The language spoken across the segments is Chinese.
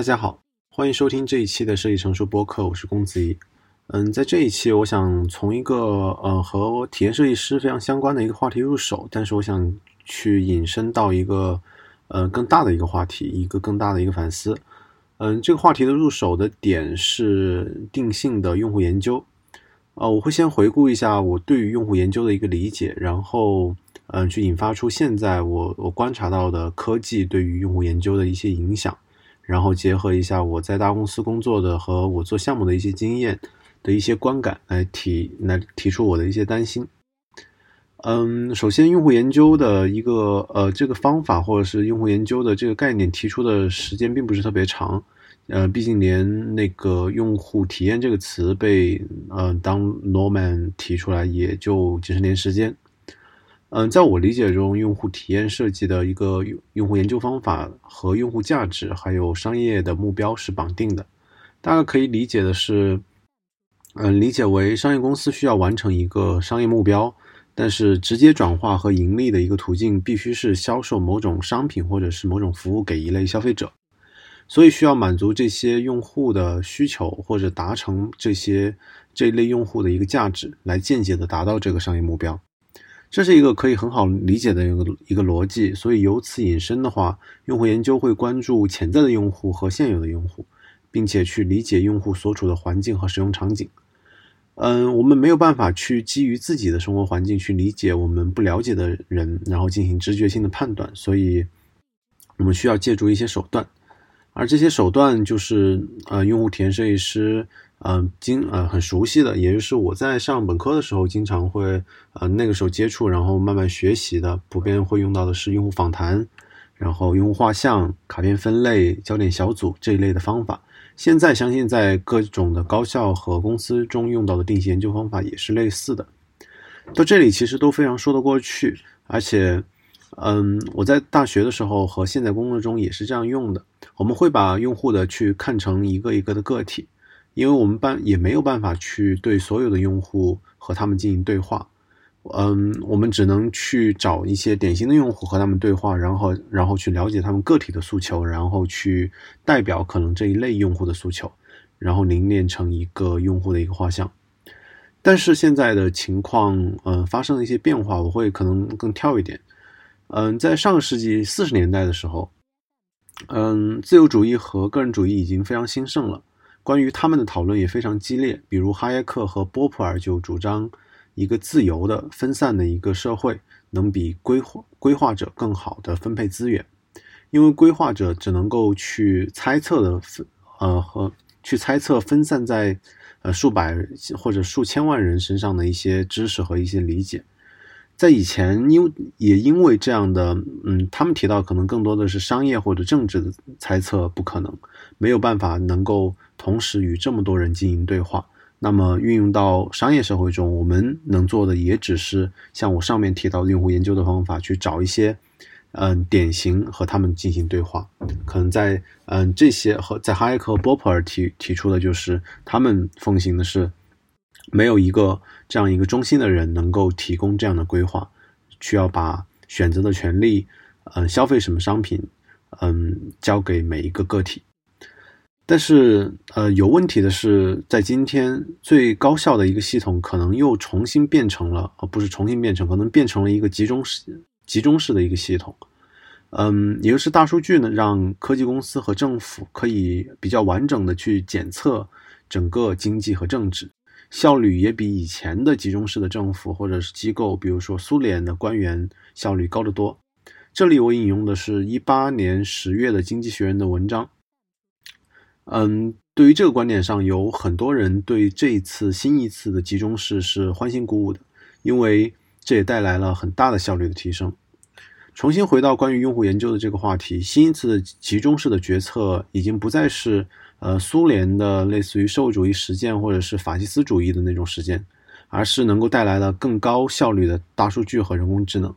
大家好，欢迎收听这一期的设计成熟播客，我是龚子怡。嗯，在这一期，我想从一个呃和体验设计师非常相关的一个话题入手，但是我想去引申到一个呃更大的一个话题，一个更大的一个反思。嗯，这个话题的入手的点是定性的用户研究。呃，我会先回顾一下我对于用户研究的一个理解，然后嗯去引发出现在我我观察到的科技对于用户研究的一些影响。然后结合一下我在大公司工作的和我做项目的一些经验的一些观感来提来提出我的一些担心。嗯，首先用户研究的一个呃这个方法或者是用户研究的这个概念提出的时间并不是特别长，呃，毕竟连那个用户体验这个词被呃当 Norman 提出来也就几十年时间。嗯，在我理解中，用户体验设计的一个用用户研究方法和用户价值还有商业的目标是绑定的。大概可以理解的是，嗯，理解为商业公司需要完成一个商业目标，但是直接转化和盈利的一个途径必须是销售某种商品或者是某种服务给一类消费者，所以需要满足这些用户的需求或者达成这些这一类用户的一个价值，来间接的达到这个商业目标。这是一个可以很好理解的一个一个逻辑，所以由此引申的话，用户研究会关注潜在的用户和现有的用户，并且去理解用户所处的环境和使用场景。嗯，我们没有办法去基于自己的生活环境去理解我们不了解的人，然后进行直觉性的判断，所以我们需要借助一些手段，而这些手段就是呃，用户体验设计师。嗯，经呃很熟悉的，也就是我在上本科的时候经常会呃那个时候接触，然后慢慢学习的，普遍会用到的是用户访谈，然后用户画像、卡片分类、焦点小组这一类的方法。现在相信在各种的高校和公司中用到的定性研究方法也是类似的。到这里其实都非常说得过去，而且嗯我在大学的时候和现在工作中也是这样用的。我们会把用户的去看成一个一个的个体。因为我们办也没有办法去对所有的用户和他们进行对话，嗯，我们只能去找一些典型的用户和他们对话，然后然后去了解他们个体的诉求，然后去代表可能这一类用户的诉求，然后凝练成一个用户的一个画像。但是现在的情况，嗯，发生了一些变化，我会可能更跳一点，嗯，在上个世纪四十年代的时候，嗯，自由主义和个人主义已经非常兴盛了。关于他们的讨论也非常激烈，比如哈耶克和波普尔就主张一个自由的、分散的一个社会能比规划规划者更好的分配资源，因为规划者只能够去猜测的分呃和去猜测分散在呃数百或者数千万人身上的一些知识和一些理解。在以前，因也因为这样的，嗯，他们提到可能更多的是商业或者政治的猜测不可能，没有办法能够同时与这么多人进行对话。那么运用到商业社会中，我们能做的也只是像我上面提到的用户研究的方法，去找一些，嗯，典型和他们进行对话。可能在，嗯，这些和在哈耶克波普尔提提出的就是他们奉行的是。没有一个这样一个中心的人能够提供这样的规划，需要把选择的权利，嗯，消费什么商品，嗯，交给每一个个体。但是，呃，有问题的是，在今天最高效的一个系统，可能又重新变成了，而不是重新变成，可能变成了一个集中式、集中式的一个系统。嗯，也就是大数据呢，让科技公司和政府可以比较完整的去检测整个经济和政治。效率也比以前的集中式的政府或者是机构，比如说苏联的官员效率高得多。这里我引用的是一八年十月的《经济学人》的文章。嗯，对于这个观点上，有很多人对这一次新一次的集中式是欢欣鼓舞的，因为这也带来了很大的效率的提升。重新回到关于用户研究的这个话题，新一次的集中式的决策已经不再是。呃，苏联的类似于社会主义实践，或者是法西斯主义的那种实践，而是能够带来了更高效率的大数据和人工智能。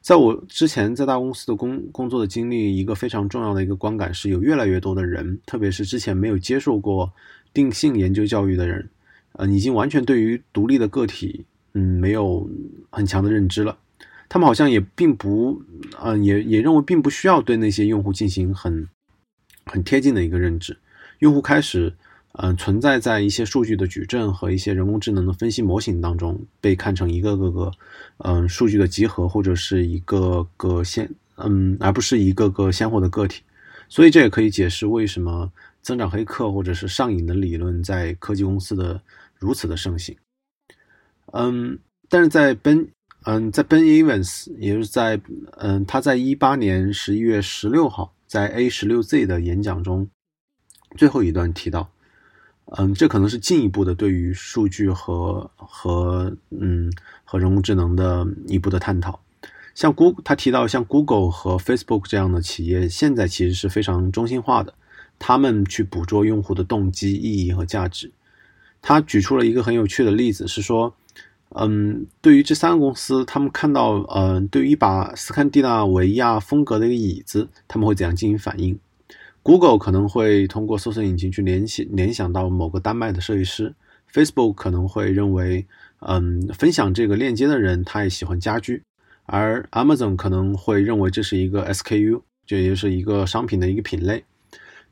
在我之前在大公司的工工作的经历，一个非常重要的一个观感是，有越来越多的人，特别是之前没有接受过定性研究教育的人，呃，已经完全对于独立的个体，嗯，没有很强的认知了。他们好像也并不，嗯，也也认为并不需要对那些用户进行很。很贴近的一个认知。用户开始，嗯，存在在一些数据的矩阵和一些人工智能的分析模型当中，被看成一个个个，嗯，数据的集合或者是一个个鲜，嗯，而不是一个个鲜活的个体。所以这也可以解释为什么增长黑客或者是上瘾的理论在科技公司的如此的盛行。嗯，但是在 Ben，嗯，在 Ben Evans，也就是在，嗯，他在一八年十一月十六号在 A 十六 Z 的演讲中。最后一段提到，嗯，这可能是进一步的对于数据和和嗯和人工智能的一步的探讨。像 Google，他提到像 Google 和 Facebook 这样的企业，现在其实是非常中心化的，他们去捕捉用户的动机、意义和价值。他举出了一个很有趣的例子，是说，嗯，对于这三个公司，他们看到，嗯，对于一把斯堪的纳维亚风格的一个椅子，他们会怎样进行反应？Google 可能会通过搜索引擎去联系联想到某个丹麦的设计师，Facebook 可能会认为，嗯，分享这个链接的人他也喜欢家居，而 Amazon 可能会认为这是一个 SKU，就也就是一个商品的一个品类。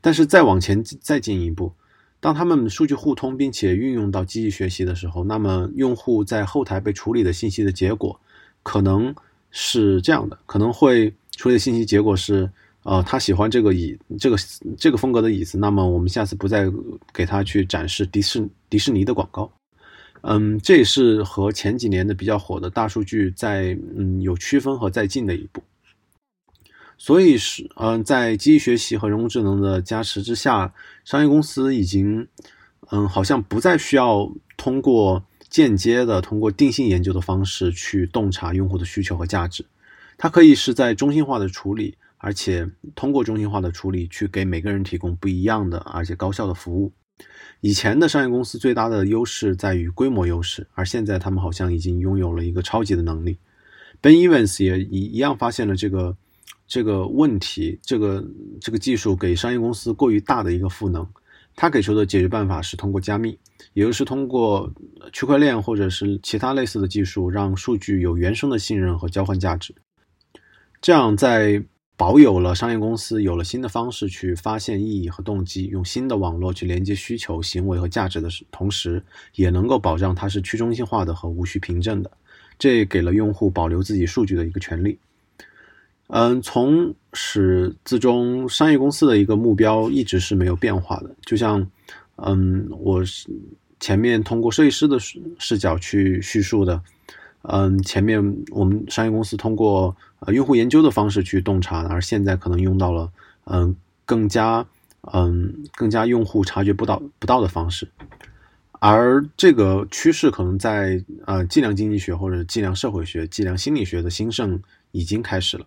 但是再往前再进一步，当他们数据互通并且运用到机器学习的时候，那么用户在后台被处理的信息的结果可能是这样的，可能会处理的信息结果是。呃，他喜欢这个椅，这个这个风格的椅子。那么我们下次不再给他去展示迪士迪士尼的广告。嗯，这也是和前几年的比较火的大数据在嗯有区分和在进的一步。所以是嗯，在机器学习和人工智能的加持之下，商业公司已经嗯好像不再需要通过间接的通过定性研究的方式去洞察用户的需求和价值，它可以是在中心化的处理。而且通过中心化的处理去给每个人提供不一样的而且高效的服务。以前的商业公司最大的优势在于规模优势，而现在他们好像已经拥有了一个超级的能力。Ben Evans 也一一样发现了这个这个问题，这个这个技术给商业公司过于大的一个赋能。他给出的解决办法是通过加密，也就是通过区块链或者是其他类似的技术，让数据有原生的信任和交换价值。这样在保有了商业公司有了新的方式去发现意义和动机，用新的网络去连接需求、行为和价值的同时，也能够保障它是去中心化的和无需凭证的。这给了用户保留自己数据的一个权利。嗯，从始至终，商业公司的一个目标一直是没有变化的。就像，嗯，我前面通过设计师的视角去叙述的。嗯，前面我们商业公司通过呃用户研究的方式去洞察，而现在可能用到了嗯更加嗯更加用户察觉不到不到的方式，而这个趋势可能在呃计量经济学或者计量社会学、计量心理学的兴盛已经开始了。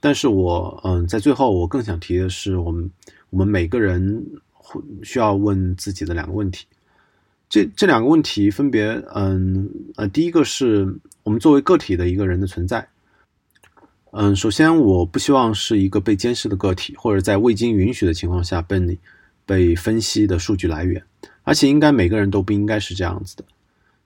但是我嗯在最后我更想提的是，我们我们每个人需要问自己的两个问题。这这两个问题分别，嗯呃，第一个是我们作为个体的一个人的存在，嗯，首先我不希望是一个被监视的个体，或者在未经允许的情况下被被分析的数据来源，而且应该每个人都不应该是这样子的，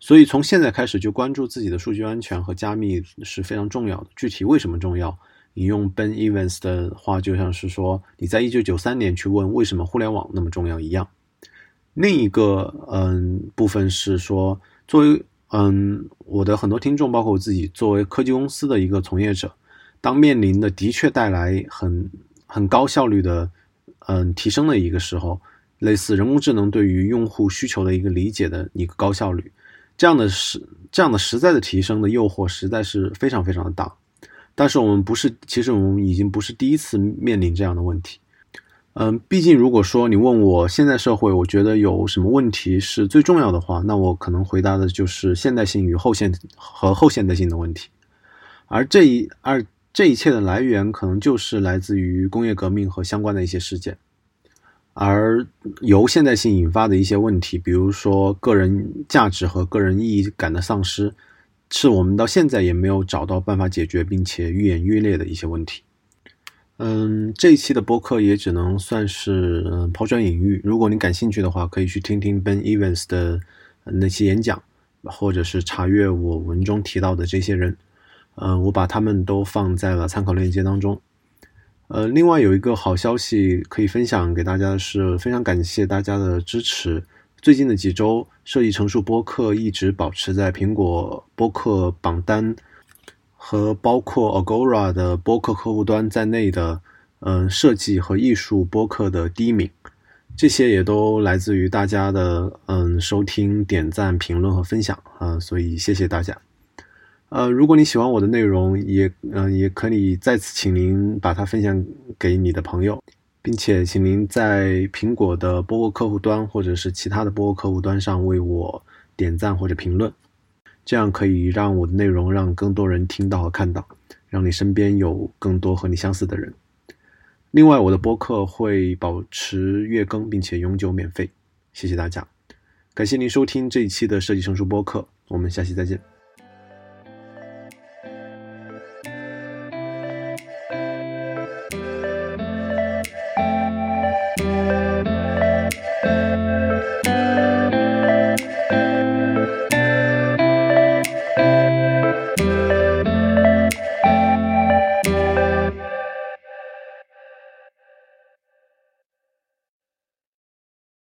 所以从现在开始就关注自己的数据安全和加密是非常重要的。具体为什么重要？引用 Ben Evans 的话，就像是说你在一九九三年去问为什么互联网那么重要一样。另一个嗯部分是说，作为嗯我的很多听众，包括我自己，作为科技公司的一个从业者，当面临的的确带来很很高效率的嗯提升的一个时候，类似人工智能对于用户需求的一个理解的一个高效率，这样的实这样的实在的提升的诱惑实在是非常非常的大。但是我们不是，其实我们已经不是第一次面临这样的问题。嗯，毕竟如果说你问我现在社会，我觉得有什么问题是最重要的话，那我可能回答的就是现代性与后现和后现代性的问题。而这一而这一切的来源，可能就是来自于工业革命和相关的一些事件。而由现代性引发的一些问题，比如说个人价值和个人意义感的丧失，是我们到现在也没有找到办法解决，并且愈演愈烈的一些问题。嗯，这一期的播客也只能算是抛砖引玉。如果你感兴趣的话，可以去听听 Ben Evans 的那期演讲，或者是查阅我文中提到的这些人。嗯，我把他们都放在了参考链接当中。呃，另外有一个好消息可以分享给大家的是，非常感谢大家的支持。最近的几周，设计成熟播客一直保持在苹果播客榜单和包括 Agora 的播客客户端在内的，嗯，设计和艺术播客的第一名。这些也都来自于大家的嗯收听、点赞、评论和分享啊，所以谢谢大家。呃，如果你喜欢我的内容，也嗯也可以再次请您把它分享给你的朋友，并且请您在苹果的播客客户端或者是其他的播客客户端上为我点赞或者评论，这样可以让我的内容让更多人听到和看到，让你身边有更多和你相似的人。另外，我的播客会保持月更，并且永久免费。谢谢大家，感谢您收听这一期的设计成熟播客，我们下期再见。